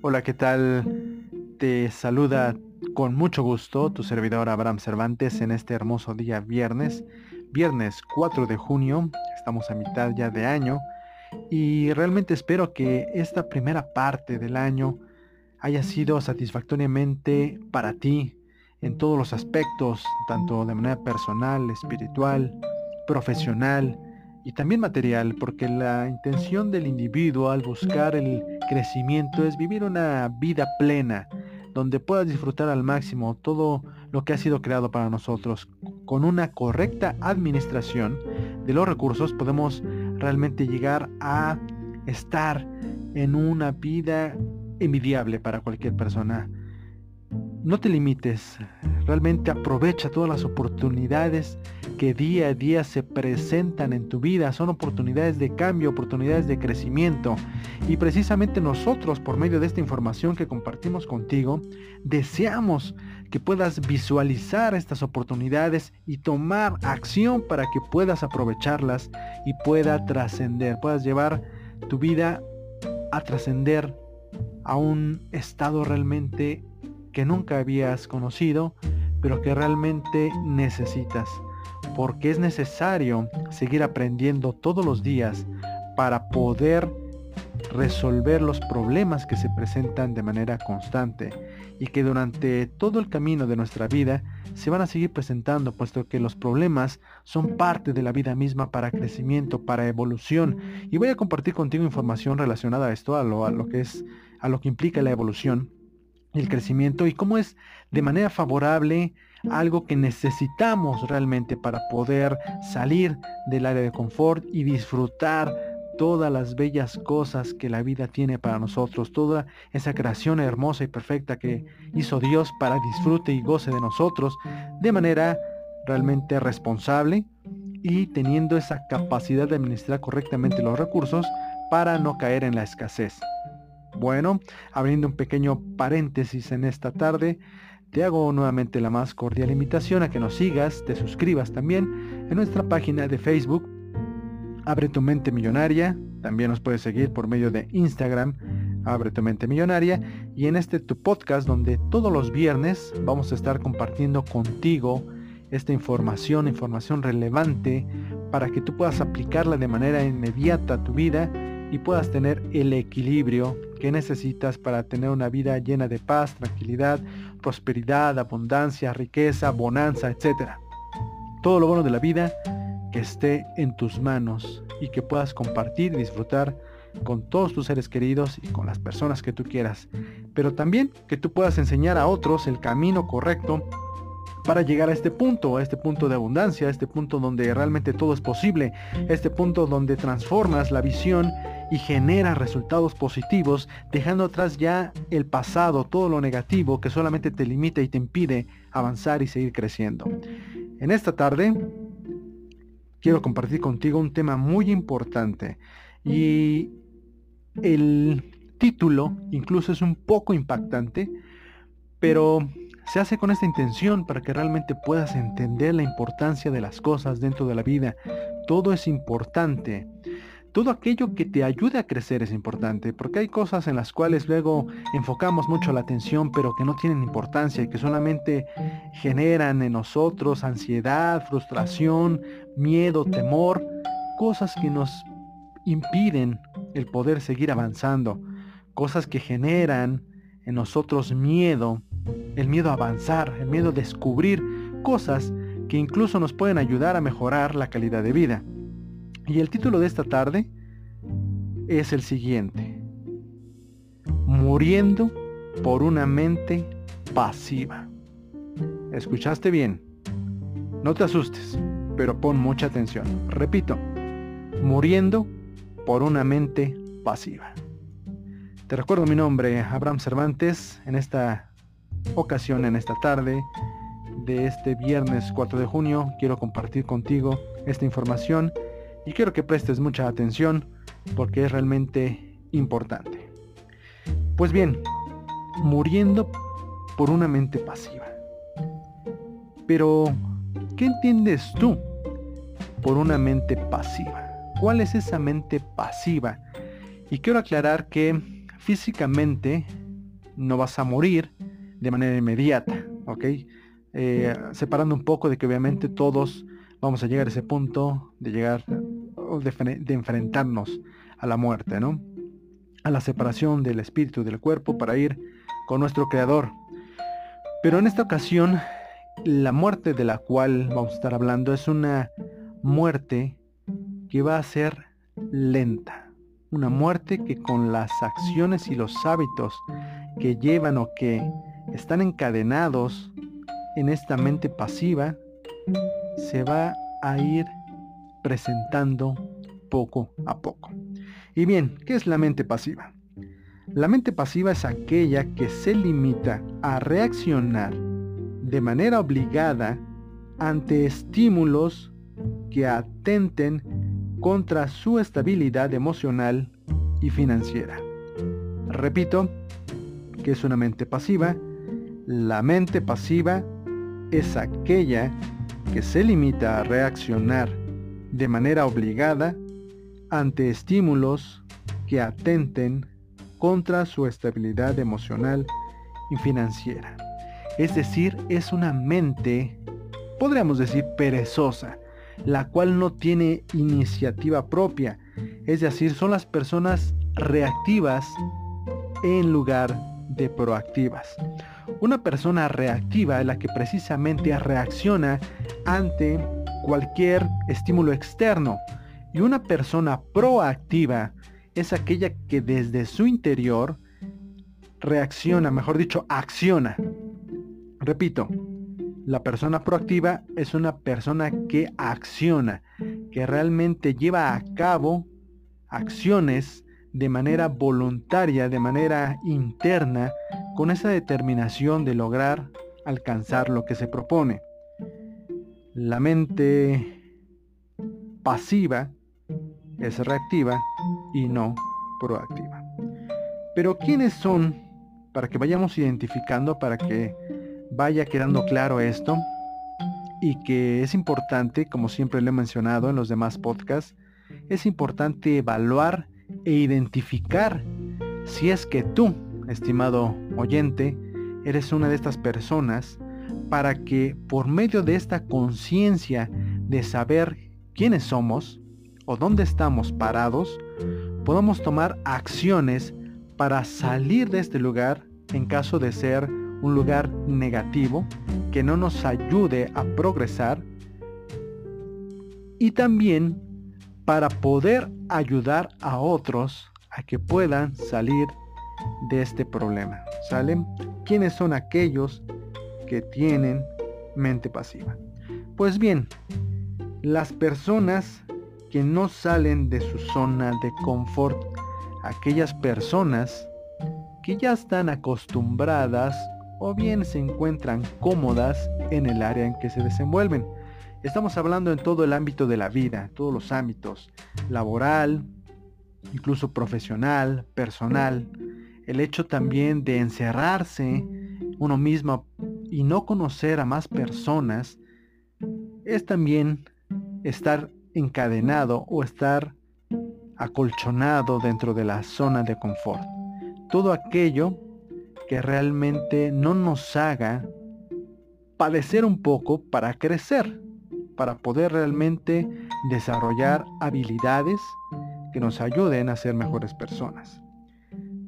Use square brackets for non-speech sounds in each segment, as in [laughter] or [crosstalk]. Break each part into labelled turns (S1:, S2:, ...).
S1: Hola, ¿qué tal? Te saluda con mucho gusto tu servidor Abraham Cervantes en este hermoso día viernes, viernes 4 de junio, estamos a mitad ya de año y realmente espero que esta primera parte del año haya sido satisfactoriamente para ti en todos los aspectos, tanto de manera personal, espiritual, profesional y también material, porque la intención del individuo al buscar el crecimiento es vivir una vida plena, donde puedas disfrutar al máximo todo lo que ha sido creado para nosotros. Con una correcta administración de los recursos podemos realmente llegar a estar en una vida envidiable para cualquier persona. No te limites, realmente aprovecha todas las oportunidades que día a día se presentan en tu vida. Son oportunidades de cambio, oportunidades de crecimiento. Y precisamente nosotros, por medio de esta información que compartimos contigo, deseamos que puedas visualizar estas oportunidades y tomar acción para que puedas aprovecharlas y pueda trascender, puedas llevar tu vida a trascender a un estado realmente que nunca habías conocido, pero que realmente necesitas. Porque es necesario seguir aprendiendo todos los días para poder resolver los problemas que se presentan de manera constante y que durante todo el camino de nuestra vida se van a seguir presentando puesto que los problemas son parte de la vida misma para crecimiento, para evolución y voy a compartir contigo información relacionada a esto, a lo, a lo que es a lo que implica la evolución el crecimiento y cómo es de manera favorable algo que necesitamos realmente para poder salir del área de confort y disfrutar todas las bellas cosas que la vida tiene para nosotros, toda esa creación hermosa y perfecta que hizo Dios para disfrute y goce de nosotros de manera realmente responsable y teniendo esa capacidad de administrar correctamente los recursos para no caer en la escasez. Bueno, abriendo un pequeño paréntesis en esta tarde, te hago nuevamente la más cordial invitación a que nos sigas, te suscribas también en nuestra página de Facebook Abre tu mente millonaria. También nos puedes seguir por medio de Instagram, Abre tu mente millonaria. Y en este tu podcast donde todos los viernes vamos a estar compartiendo contigo esta información, información relevante para que tú puedas aplicarla de manera inmediata a tu vida y puedas tener el equilibrio que necesitas para tener una vida llena de paz, tranquilidad, prosperidad, abundancia, riqueza, bonanza, etc. Todo lo bueno de la vida que esté en tus manos y que puedas compartir y disfrutar con todos tus seres queridos y con las personas que tú quieras. Pero también que tú puedas enseñar a otros el camino correcto para llegar a este punto, a este punto de abundancia, a este punto donde realmente todo es posible, este punto donde transformas la visión y generas resultados positivos, dejando atrás ya el pasado, todo lo negativo que solamente te limita y te impide avanzar y seguir creciendo. En esta tarde quiero compartir contigo un tema muy importante y el título incluso es un poco impactante, pero se hace con esta intención para que realmente puedas entender la importancia de las cosas dentro de la vida. Todo es importante. Todo aquello que te ayude a crecer es importante, porque hay cosas en las cuales luego enfocamos mucho la atención, pero que no tienen importancia y que solamente generan en nosotros ansiedad, frustración, miedo, temor, cosas que nos impiden el poder seguir avanzando, cosas que generan en nosotros miedo, el miedo a avanzar, el miedo a descubrir cosas que incluso nos pueden ayudar a mejorar la calidad de vida. Y el título de esta tarde es el siguiente. Muriendo por una mente pasiva. ¿Escuchaste bien? No te asustes, pero pon mucha atención. Repito, muriendo por una mente pasiva. Te recuerdo mi nombre, Abraham Cervantes, en esta ocasión, en esta tarde de este viernes 4 de junio, quiero compartir contigo esta información y quiero que prestes mucha atención porque es realmente importante. Pues bien, muriendo por una mente pasiva. Pero, ¿qué entiendes tú por una mente pasiva? ¿Cuál es esa mente pasiva? Y quiero aclarar que físicamente no vas a morir de manera inmediata, ¿ok? Eh, separando un poco de que obviamente todos vamos a llegar a ese punto de llegar, de, de enfrentarnos a la muerte, ¿no? A la separación del espíritu y del cuerpo para ir con nuestro creador. Pero en esta ocasión, la muerte de la cual vamos a estar hablando es una muerte que va a ser lenta. Una muerte que con las acciones y los hábitos que llevan o que están encadenados en esta mente pasiva, se va a ir presentando poco a poco. Y bien, ¿qué es la mente pasiva? La mente pasiva es aquella que se limita a reaccionar de manera obligada ante estímulos que atenten contra su estabilidad emocional y financiera. Repito, que es una mente pasiva. La mente pasiva es aquella que se limita a reaccionar de manera obligada ante estímulos que atenten contra su estabilidad emocional y financiera. Es decir, es una mente, podríamos decir, perezosa, la cual no tiene iniciativa propia. Es decir, son las personas reactivas en lugar de proactivas. Una persona reactiva es la que precisamente reacciona ante cualquier estímulo externo. Y una persona proactiva es aquella que desde su interior reacciona, mejor dicho, acciona. Repito, la persona proactiva es una persona que acciona, que realmente lleva a cabo acciones de manera voluntaria, de manera interna, con esa determinación de lograr alcanzar lo que se propone. La mente pasiva es reactiva y no proactiva. Pero ¿quiénes son? Para que vayamos identificando, para que vaya quedando claro esto y que es importante, como siempre lo he mencionado en los demás podcasts, es importante evaluar e identificar si es que tú, estimado oyente, eres una de estas personas para que por medio de esta conciencia de saber quiénes somos, o dónde estamos parados, podamos tomar acciones para salir de este lugar en caso de ser un lugar negativo que no nos ayude a progresar y también para poder ayudar a otros a que puedan salir de este problema. ¿Salen? ¿Quiénes son aquellos que tienen mente pasiva? Pues bien, las personas que no salen de su zona de confort, aquellas personas que ya están acostumbradas o bien se encuentran cómodas en el área en que se desenvuelven. Estamos hablando en todo el ámbito de la vida, todos los ámbitos, laboral, incluso profesional, personal. El hecho también de encerrarse uno mismo y no conocer a más personas es también estar encadenado o estar acolchonado dentro de la zona de confort. Todo aquello que realmente no nos haga padecer un poco para crecer, para poder realmente desarrollar habilidades que nos ayuden a ser mejores personas.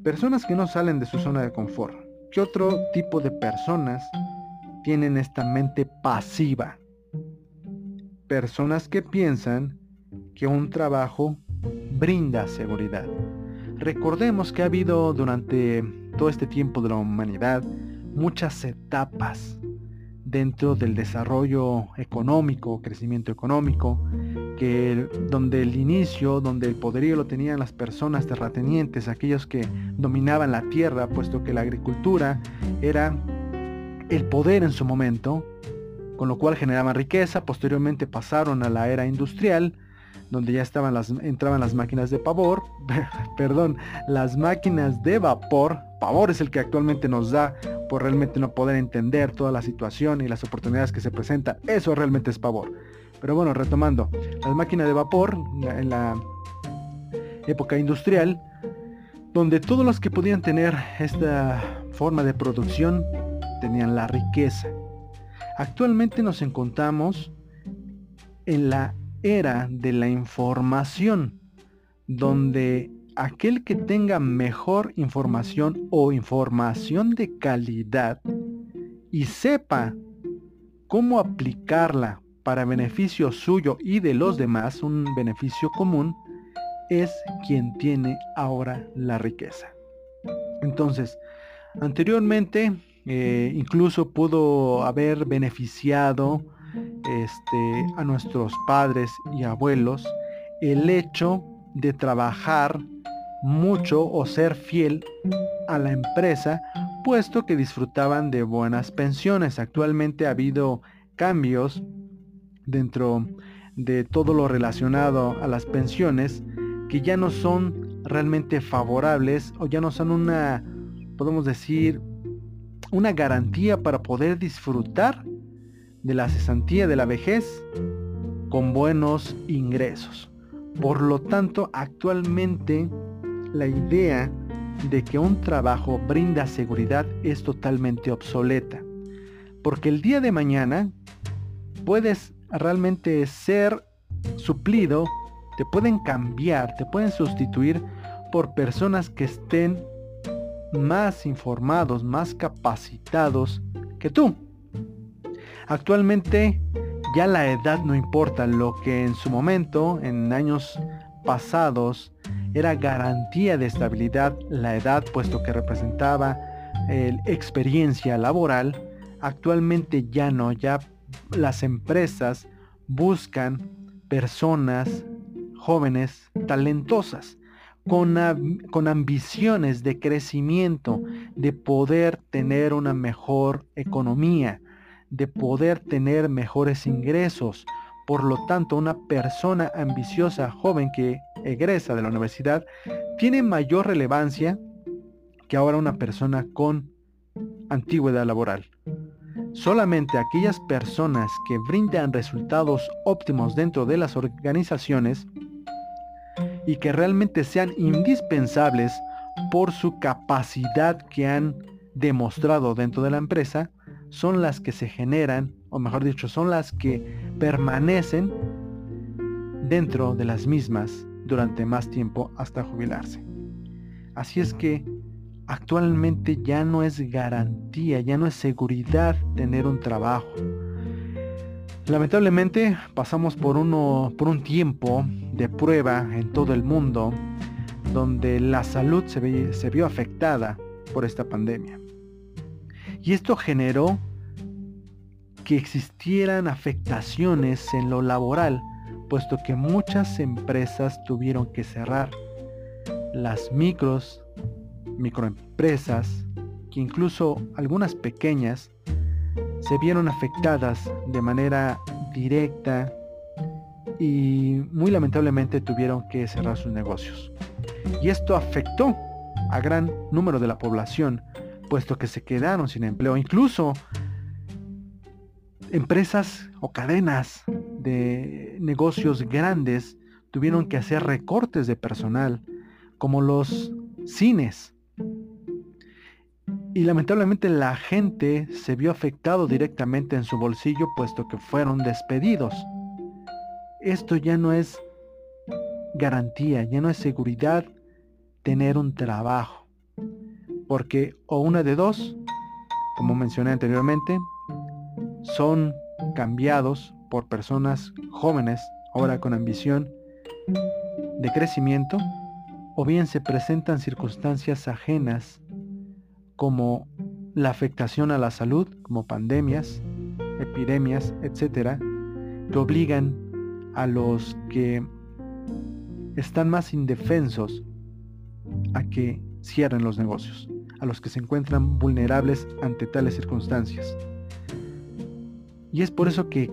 S1: Personas que no salen de su zona de confort. ¿Qué otro tipo de personas tienen esta mente pasiva? personas que piensan que un trabajo brinda seguridad. Recordemos que ha habido durante todo este tiempo de la humanidad muchas etapas dentro del desarrollo económico, crecimiento económico, que donde el inicio, donde el poderío lo tenían las personas terratenientes, aquellos que dominaban la tierra, puesto que la agricultura era el poder en su momento, con lo cual generaban riqueza, posteriormente pasaron a la era industrial, donde ya estaban las, entraban las máquinas de pavor, [laughs] perdón, las máquinas de vapor, pavor es el que actualmente nos da por realmente no poder entender toda la situación y las oportunidades que se presentan, eso realmente es pavor. Pero bueno, retomando, las máquinas de vapor en la época industrial, donde todos los que podían tener esta forma de producción tenían la riqueza. Actualmente nos encontramos en la era de la información, donde aquel que tenga mejor información o información de calidad y sepa cómo aplicarla para beneficio suyo y de los demás, un beneficio común, es quien tiene ahora la riqueza. Entonces, anteriormente eh, incluso pudo haber beneficiado este, a nuestros padres y abuelos el hecho de trabajar mucho o ser fiel a la empresa, puesto que disfrutaban de buenas pensiones. Actualmente ha habido cambios dentro de todo lo relacionado a las pensiones que ya no son realmente favorables o ya no son una, podemos decir, una garantía para poder disfrutar de la cesantía de la vejez con buenos ingresos. Por lo tanto, actualmente la idea de que un trabajo brinda seguridad es totalmente obsoleta. Porque el día de mañana puedes realmente ser suplido, te pueden cambiar, te pueden sustituir por personas que estén más informados, más capacitados que tú. Actualmente ya la edad no importa, lo que en su momento, en años pasados, era garantía de estabilidad la edad, puesto que representaba experiencia laboral, actualmente ya no, ya las empresas buscan personas jóvenes talentosas, con, con ambiciones de crecimiento, de poder tener una mejor economía, de poder tener mejores ingresos, por lo tanto, una persona ambiciosa joven que egresa de la universidad tiene mayor relevancia que ahora una persona con antigüedad laboral. Solamente aquellas personas que brindan resultados óptimos dentro de las organizaciones y que realmente sean indispensables por su capacidad que han demostrado dentro de la empresa, son las que se generan, o mejor dicho, son las que permanecen dentro de las mismas durante más tiempo hasta jubilarse. Así es que actualmente ya no es garantía, ya no es seguridad tener un trabajo. Lamentablemente pasamos por, uno, por un tiempo de prueba en todo el mundo donde la salud se, se vio afectada por esta pandemia. Y esto generó que existieran afectaciones en lo laboral, puesto que muchas empresas tuvieron que cerrar. Las micros, microempresas, que incluso algunas pequeñas, se vieron afectadas de manera directa y muy lamentablemente tuvieron que cerrar sus negocios. Y esto afectó a gran número de la población, puesto que se quedaron sin empleo. Incluso empresas o cadenas de negocios grandes tuvieron que hacer recortes de personal, como los cines. Y lamentablemente la gente se vio afectado directamente en su bolsillo puesto que fueron despedidos. Esto ya no es garantía, ya no es seguridad tener un trabajo. Porque o una de dos, como mencioné anteriormente, son cambiados por personas jóvenes, ahora con ambición de crecimiento, o bien se presentan circunstancias ajenas como la afectación a la salud, como pandemias, epidemias, etcétera, que obligan a los que están más indefensos a que cierren los negocios a los que se encuentran vulnerables ante tales circunstancias. Y es por eso que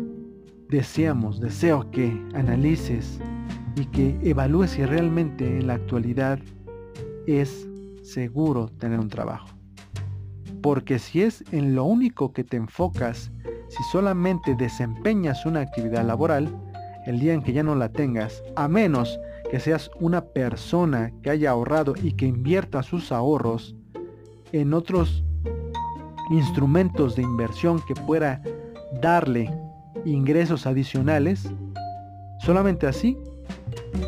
S1: deseamos, deseo que analices y que evalúes si realmente en la actualidad es seguro tener un trabajo. Porque si es en lo único que te enfocas, si solamente desempeñas una actividad laboral, el día en que ya no la tengas, a menos que seas una persona que haya ahorrado y que invierta sus ahorros en otros instrumentos de inversión que pueda darle ingresos adicionales, solamente así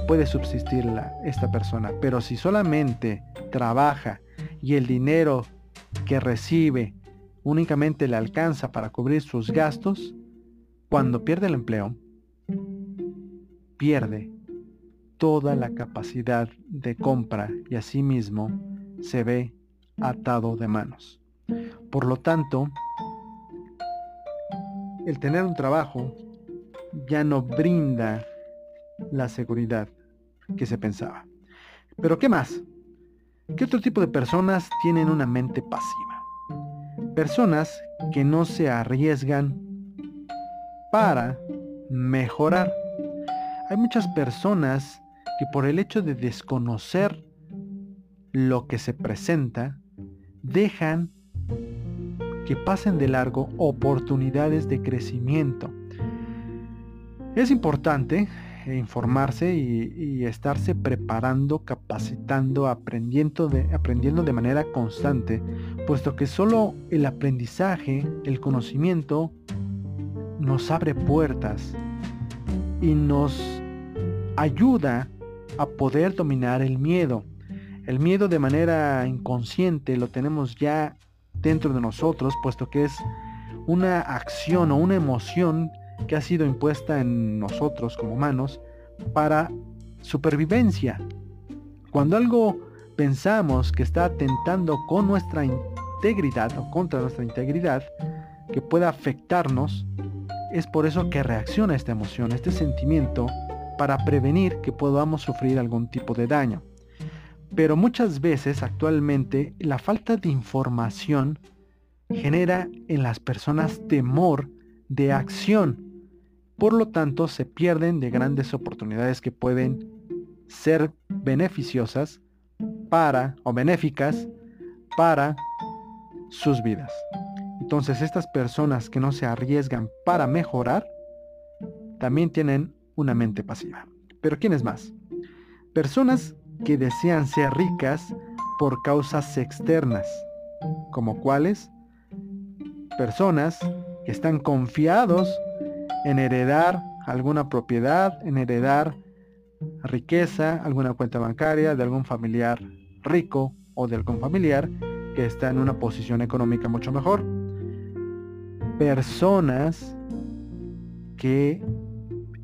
S1: puede subsistir esta persona. Pero si solamente trabaja y el dinero que recibe únicamente le alcanza para cubrir sus gastos, cuando pierde el empleo, pierde toda la capacidad de compra y asimismo se ve atado de manos. Por lo tanto, el tener un trabajo ya no brinda la seguridad que se pensaba. Pero ¿qué más? ¿Qué otro tipo de personas tienen una mente pasiva? Personas que no se arriesgan para mejorar. Hay muchas personas que por el hecho de desconocer lo que se presenta, dejan que pasen de largo oportunidades de crecimiento. Es importante informarse y, estarse preparando, capacitando, aprendiendo de, aprendiendo de manera constante, puesto que solo el aprendizaje, el conocimiento, nos abre puertas y nos ayuda a poder dominar el miedo. El miedo de manera inconsciente lo tenemos ya dentro de nosotros, puesto que es una acción o una emoción que ha sido impuesta en nosotros como humanos para supervivencia. Cuando algo pensamos que está atentando con nuestra integridad o contra nuestra integridad, que pueda afectarnos, es por eso que reacciona esta emoción, este sentimiento, para prevenir que podamos sufrir algún tipo de daño. Pero muchas veces actualmente la falta de información genera en las personas temor de acción por lo tanto, se pierden de grandes oportunidades que pueden ser beneficiosas para o benéficas para sus vidas. Entonces, estas personas que no se arriesgan para mejorar, también tienen una mente pasiva. Pero ¿quién es más? Personas que desean ser ricas por causas externas, como cuáles? Personas que están confiados en heredar alguna propiedad, en heredar riqueza, alguna cuenta bancaria de algún familiar rico o de algún familiar que está en una posición económica mucho mejor. Personas que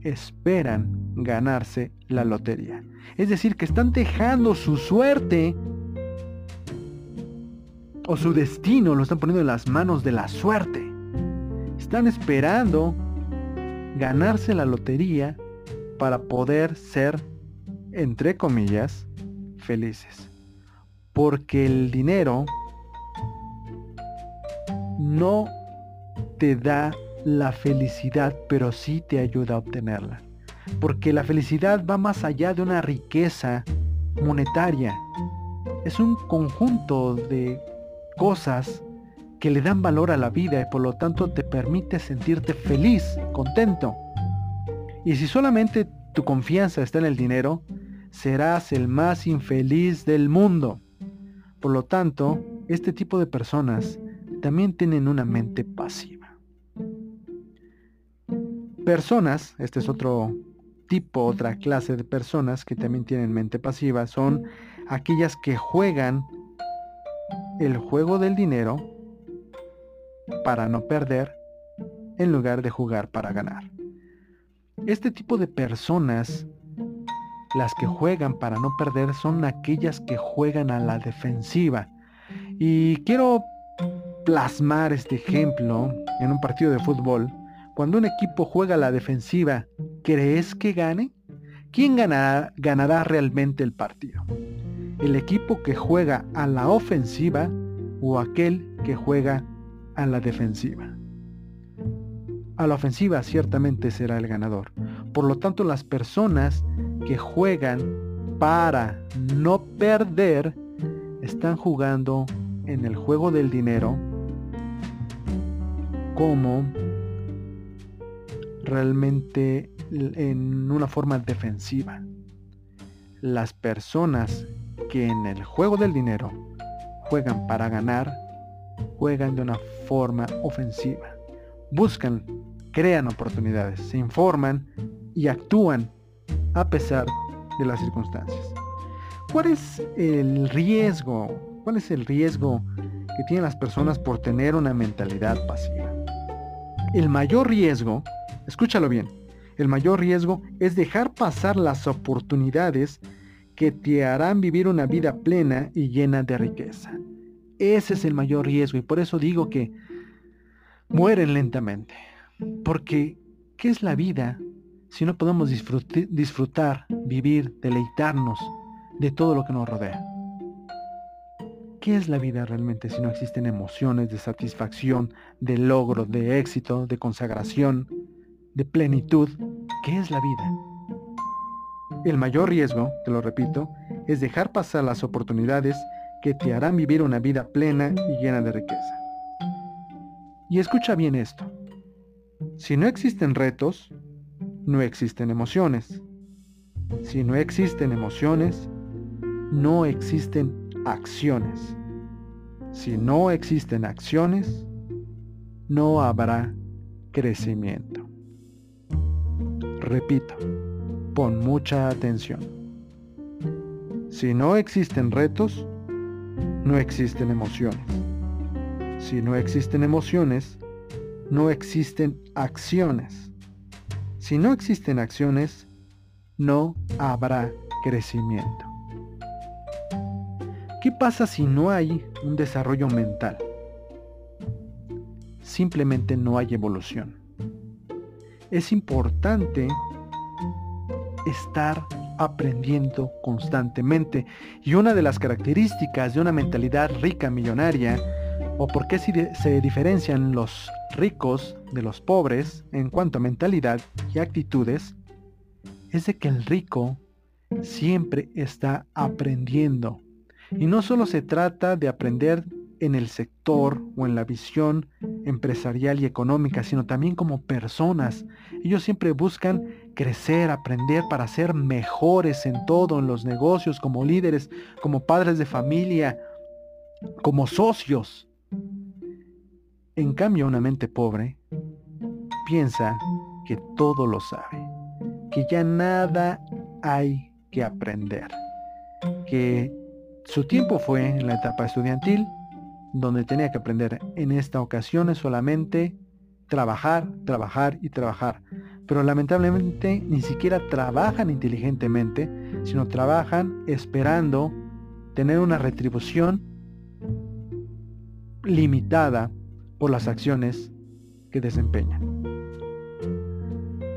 S1: esperan ganarse la lotería. Es decir, que están dejando su suerte o su destino, lo están poniendo en las manos de la suerte. Están esperando ganarse la lotería para poder ser, entre comillas, felices. Porque el dinero no te da la felicidad, pero sí te ayuda a obtenerla. Porque la felicidad va más allá de una riqueza monetaria. Es un conjunto de cosas que le dan valor a la vida y por lo tanto te permite sentirte feliz, contento. Y si solamente tu confianza está en el dinero, serás el más infeliz del mundo. Por lo tanto, este tipo de personas también tienen una mente pasiva. Personas, este es otro tipo, otra clase de personas que también tienen mente pasiva, son aquellas que juegan el juego del dinero para no perder en lugar de jugar para ganar. Este tipo de personas, las que juegan para no perder, son aquellas que juegan a la defensiva. Y quiero plasmar este ejemplo en un partido de fútbol. Cuando un equipo juega a la defensiva, ¿crees que gane? ¿Quién ganará, ganará realmente el partido? ¿El equipo que juega a la ofensiva o aquel que juega a la defensiva. A la ofensiva ciertamente será el ganador. Por lo tanto, las personas que juegan para no perder están jugando en el juego del dinero como realmente en una forma defensiva. Las personas que en el juego del dinero juegan para ganar juegan de una forma ofensiva. Buscan, crean oportunidades, se informan y actúan a pesar de las circunstancias. ¿Cuál es el riesgo? ¿Cuál es el riesgo que tienen las personas por tener una mentalidad pasiva? El mayor riesgo, escúchalo bien, el mayor riesgo es dejar pasar las oportunidades que te harán vivir una vida plena y llena de riqueza. Ese es el mayor riesgo y por eso digo que mueren lentamente. Porque, ¿qué es la vida si no podemos disfrutar, vivir, deleitarnos de todo lo que nos rodea? ¿Qué es la vida realmente si no existen emociones de satisfacción, de logro, de éxito, de consagración, de plenitud? ¿Qué es la vida? El mayor riesgo, te lo repito, es dejar pasar las oportunidades que te harán vivir una vida plena y llena de riqueza. Y escucha bien esto. Si no existen retos, no existen emociones. Si no existen emociones, no existen acciones. Si no existen acciones, no habrá crecimiento. Repito, pon mucha atención. Si no existen retos, no existen emociones. Si no existen emociones, no existen acciones. Si no existen acciones, no habrá crecimiento. ¿Qué pasa si no hay un desarrollo mental? Simplemente no hay evolución. Es importante estar aprendiendo constantemente. Y una de las características de una mentalidad rica millonaria, o por qué se diferencian los ricos de los pobres en cuanto a mentalidad y actitudes, es de que el rico siempre está aprendiendo. Y no solo se trata de aprender en el sector o en la visión empresarial y económica, sino también como personas. Ellos siempre buscan crecer, aprender para ser mejores en todo, en los negocios, como líderes, como padres de familia, como socios. En cambio, una mente pobre piensa que todo lo sabe, que ya nada hay que aprender, que su tiempo fue en la etapa estudiantil, donde tenía que aprender. En esta ocasión es solamente trabajar, trabajar y trabajar. Pero lamentablemente ni siquiera trabajan inteligentemente, sino trabajan esperando tener una retribución limitada por las acciones que desempeñan.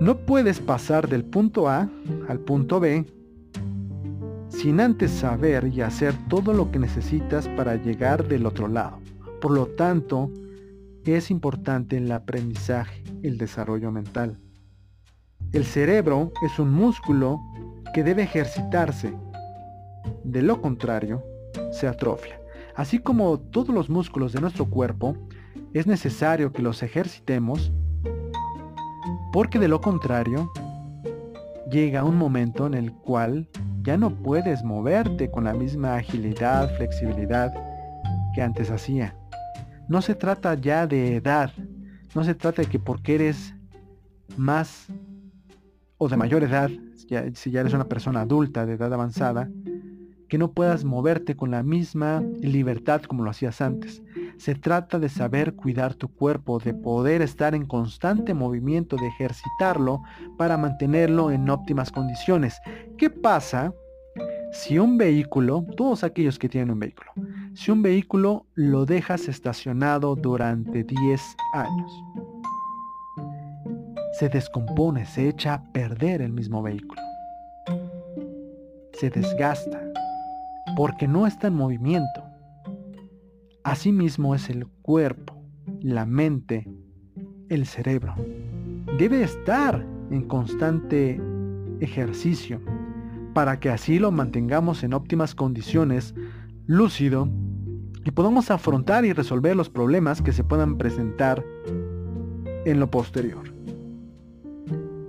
S1: No puedes pasar del punto A al punto B sin antes saber y hacer todo lo que necesitas para llegar del otro lado. Por lo tanto, es importante el aprendizaje, el desarrollo mental. El cerebro es un músculo que debe ejercitarse. De lo contrario, se atrofia. Así como todos los músculos de nuestro cuerpo, es necesario que los ejercitemos porque de lo contrario, llega un momento en el cual ya no puedes moverte con la misma agilidad, flexibilidad que antes hacía. No se trata ya de edad, no se trata de que porque eres más o de mayor edad, si ya eres una persona adulta de edad avanzada, que no puedas moverte con la misma libertad como lo hacías antes. Se trata de saber cuidar tu cuerpo, de poder estar en constante movimiento, de ejercitarlo para mantenerlo en óptimas condiciones. ¿Qué pasa si un vehículo, todos aquellos que tienen un vehículo, si un vehículo lo dejas estacionado durante 10 años? Se descompone, se echa a perder el mismo vehículo. Se desgasta porque no está en movimiento. Asimismo es el cuerpo, la mente, el cerebro. Debe estar en constante ejercicio para que así lo mantengamos en óptimas condiciones, lúcido, y podamos afrontar y resolver los problemas que se puedan presentar en lo posterior.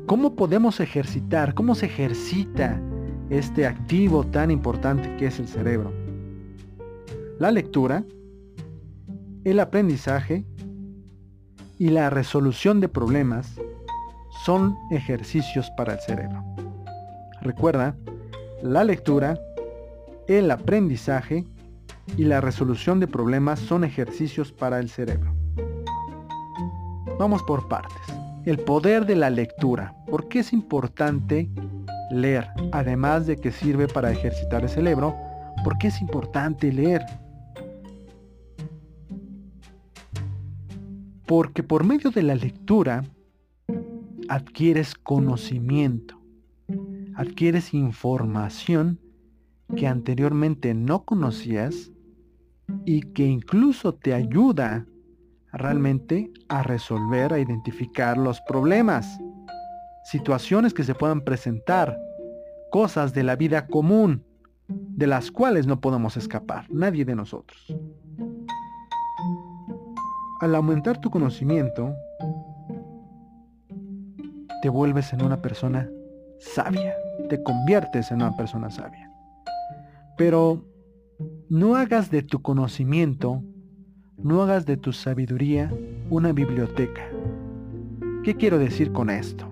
S1: ¿Cómo podemos ejercitar? ¿Cómo se ejercita este activo tan importante que es el cerebro? La lectura, el aprendizaje y la resolución de problemas son ejercicios para el cerebro. Recuerda, la lectura, el aprendizaje y la resolución de problemas son ejercicios para el cerebro. Vamos por partes. El poder de la lectura. ¿Por qué es importante leer? Además de que sirve para ejercitar el cerebro, ¿por qué es importante leer? Porque por medio de la lectura adquieres conocimiento, adquieres información que anteriormente no conocías y que incluso te ayuda realmente a resolver, a identificar los problemas, situaciones que se puedan presentar, cosas de la vida común, de las cuales no podemos escapar, nadie de nosotros. Al aumentar tu conocimiento, te vuelves en una persona sabia, te conviertes en una persona sabia. Pero no hagas de tu conocimiento, no hagas de tu sabiduría una biblioteca. ¿Qué quiero decir con esto?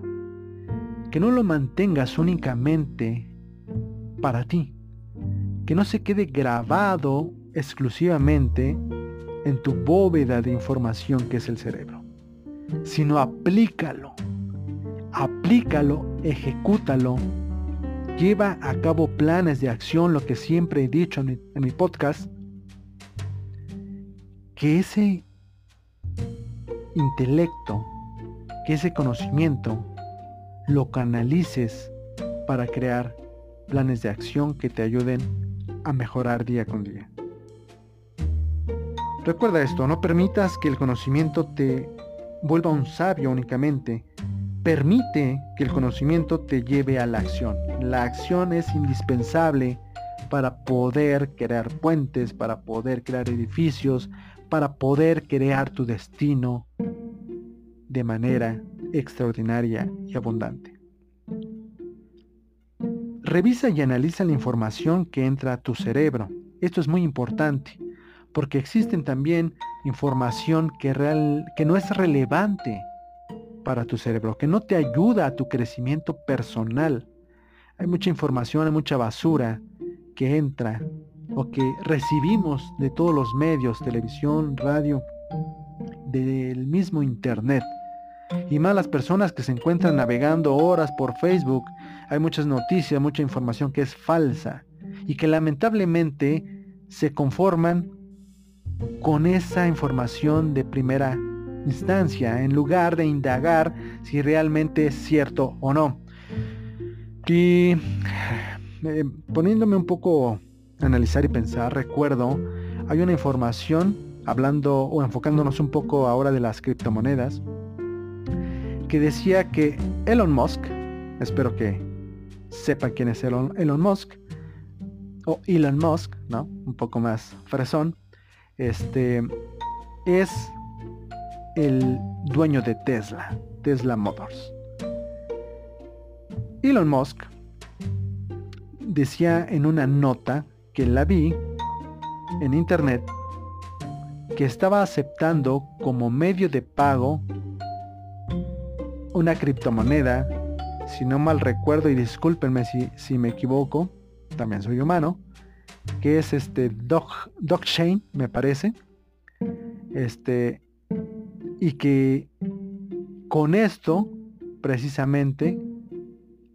S1: Que no lo mantengas únicamente para ti, que no se quede grabado exclusivamente en tu bóveda de información que es el cerebro, sino aplícalo, aplícalo, ejecútalo, lleva a cabo planes de acción, lo que siempre he dicho en mi, podcast, que ese intelecto, que ese conocimiento, lo canalices para crear planes de acción que te ayuden a mejorar día con día. Recuerda esto, no permitas que el conocimiento te vuelva un sabio únicamente. Permite que el conocimiento te lleve a la acción. La acción es indispensable para poder crear puentes, para poder crear edificios, para poder crear tu destino de manera extraordinaria y abundante. Revisa y analiza la información que entra a tu cerebro. Esto es muy importante porque existen también información que, real, que no es relevante para tu cerebro, que no te ayuda a tu crecimiento personal. Hay mucha información, hay mucha basura que entra o que recibimos de todos los medios, televisión, radio, del mismo internet. Y más las personas que se encuentran navegando horas por Facebook, hay muchas noticias, mucha información que es falsa y que lamentablemente se conforman con esa información de primera instancia, en lugar de indagar si realmente es cierto o no. Y eh, poniéndome un poco a analizar y pensar, recuerdo, hay una información hablando o enfocándonos un poco ahora de las criptomonedas, que decía que Elon Musk, espero que sepa quién es Elon, Elon Musk, o Elon Musk, ¿no? Un poco más fresón, este es el dueño de Tesla, Tesla Motors. Elon Musk decía en una nota que la vi en internet que estaba aceptando como medio de pago una criptomoneda, si no mal recuerdo y discúlpenme si, si me equivoco, también soy humano, que es este Doc, Chain, me parece. Este, y que con esto, precisamente,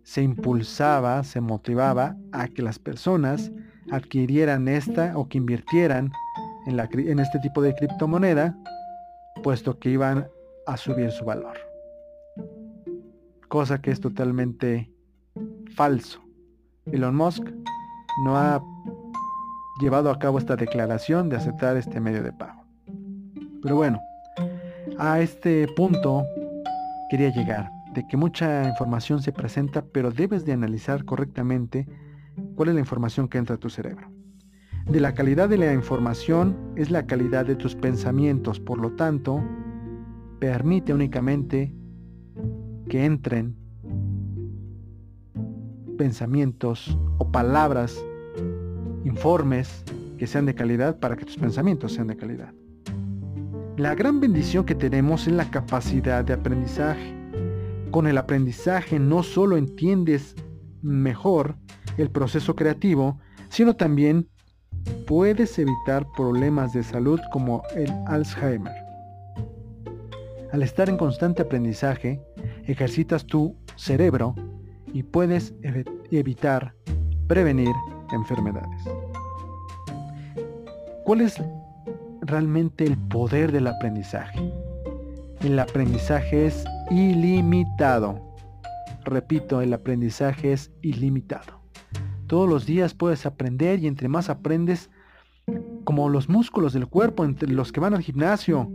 S1: se impulsaba, se motivaba a que las personas adquirieran esta o que invirtieran en, la, en este tipo de criptomoneda, puesto que iban a subir su valor. Cosa que es totalmente falso. Elon Musk no ha llevado a cabo esta declaración de aceptar este medio de pago. Pero bueno, a este punto quería llegar, de que mucha información se presenta, pero debes de analizar correctamente cuál es la información que entra a tu cerebro. De la calidad de la información es la calidad de tus pensamientos, por lo tanto, permite únicamente que entren pensamientos o palabras informes que sean de calidad para que tus pensamientos sean de calidad. La gran bendición que tenemos es la capacidad de aprendizaje. Con el aprendizaje no solo entiendes mejor el proceso creativo, sino también puedes evitar problemas de salud como el Alzheimer. Al estar en constante aprendizaje, ejercitas tu cerebro y puedes evitar, prevenir enfermedades. ¿Cuál es realmente el poder del aprendizaje? El aprendizaje es ilimitado. Repito, el aprendizaje es ilimitado. Todos los días puedes aprender y entre más aprendes, como los músculos del cuerpo, entre los que van al gimnasio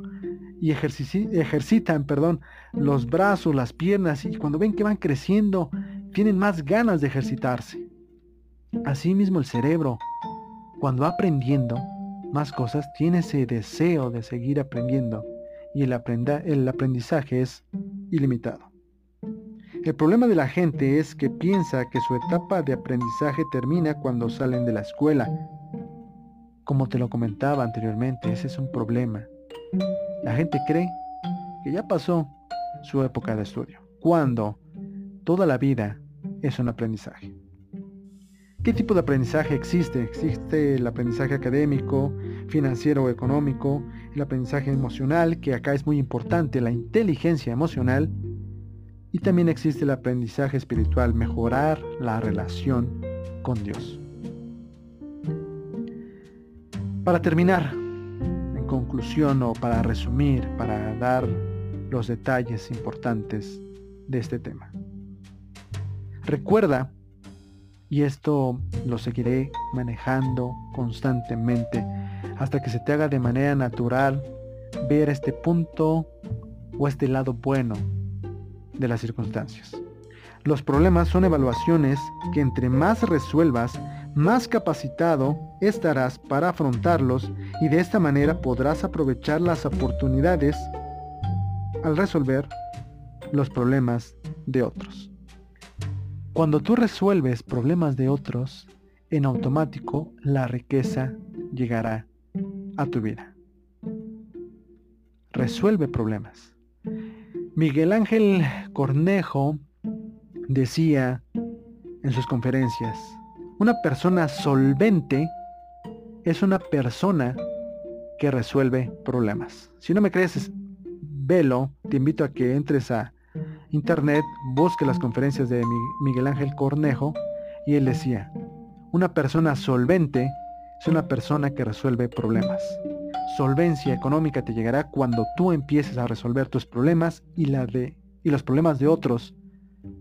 S1: y ejercitan, perdón, los brazos, las piernas, y cuando ven que van creciendo, tienen más ganas de ejercitarse. Asimismo el cerebro, cuando va aprendiendo más cosas, tiene ese deseo de seguir aprendiendo y el, el aprendizaje es ilimitado. El problema de la gente es que piensa que su etapa de aprendizaje termina cuando salen de la escuela. Como te lo comentaba anteriormente, ese es un problema. La gente cree que ya pasó su época de estudio, cuando toda la vida es un aprendizaje. ¿Qué tipo de aprendizaje existe? Existe el aprendizaje académico, financiero o económico, el aprendizaje emocional, que acá es muy importante, la inteligencia emocional, y también existe el aprendizaje espiritual, mejorar la relación con Dios. Para terminar, en conclusión o para resumir, para dar los detalles importantes de este tema. Recuerda, y esto lo seguiré manejando constantemente hasta que se te haga de manera natural ver este punto o este lado bueno de las circunstancias. Los problemas son evaluaciones que entre más resuelvas, más capacitado estarás para afrontarlos y de esta manera podrás aprovechar las oportunidades al resolver los problemas de otros. Cuando tú resuelves problemas de otros, en automático la riqueza llegará a tu vida. Resuelve problemas. Miguel Ángel Cornejo decía en sus conferencias, una persona solvente es una persona que resuelve problemas. Si no me crees, velo, te invito a que entres a internet, busque las conferencias de Miguel Ángel Cornejo y él decía, una persona solvente es una persona que resuelve problemas solvencia económica te llegará cuando tú empieces a resolver tus problemas y, la de, y los problemas de otros,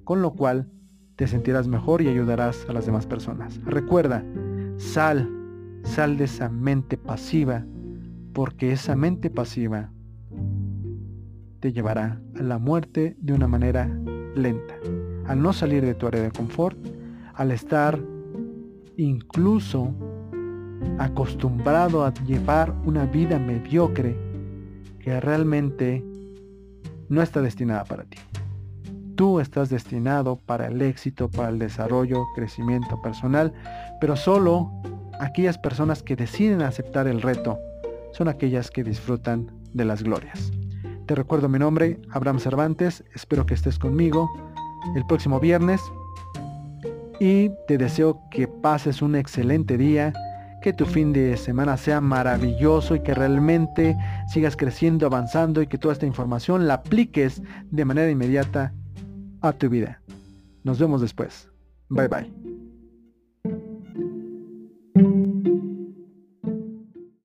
S1: con lo cual te sentirás mejor y ayudarás a las demás personas. Recuerda, sal, sal de esa mente pasiva, porque esa mente pasiva te llevará a la muerte de una manera lenta. Al no salir de tu área de confort, al estar incluso acostumbrado a llevar una vida mediocre que realmente no está destinada para ti. Tú estás destinado para el éxito, para el desarrollo, crecimiento personal, pero solo aquellas personas que deciden aceptar el reto son aquellas que disfrutan de las glorias. Te recuerdo mi nombre, Abraham Cervantes, espero que estés conmigo el próximo viernes y te deseo que pases un excelente día que tu fin de semana sea maravilloso y que realmente sigas creciendo, avanzando y que toda esta información la apliques de manera inmediata a tu vida. Nos vemos después. Bye bye.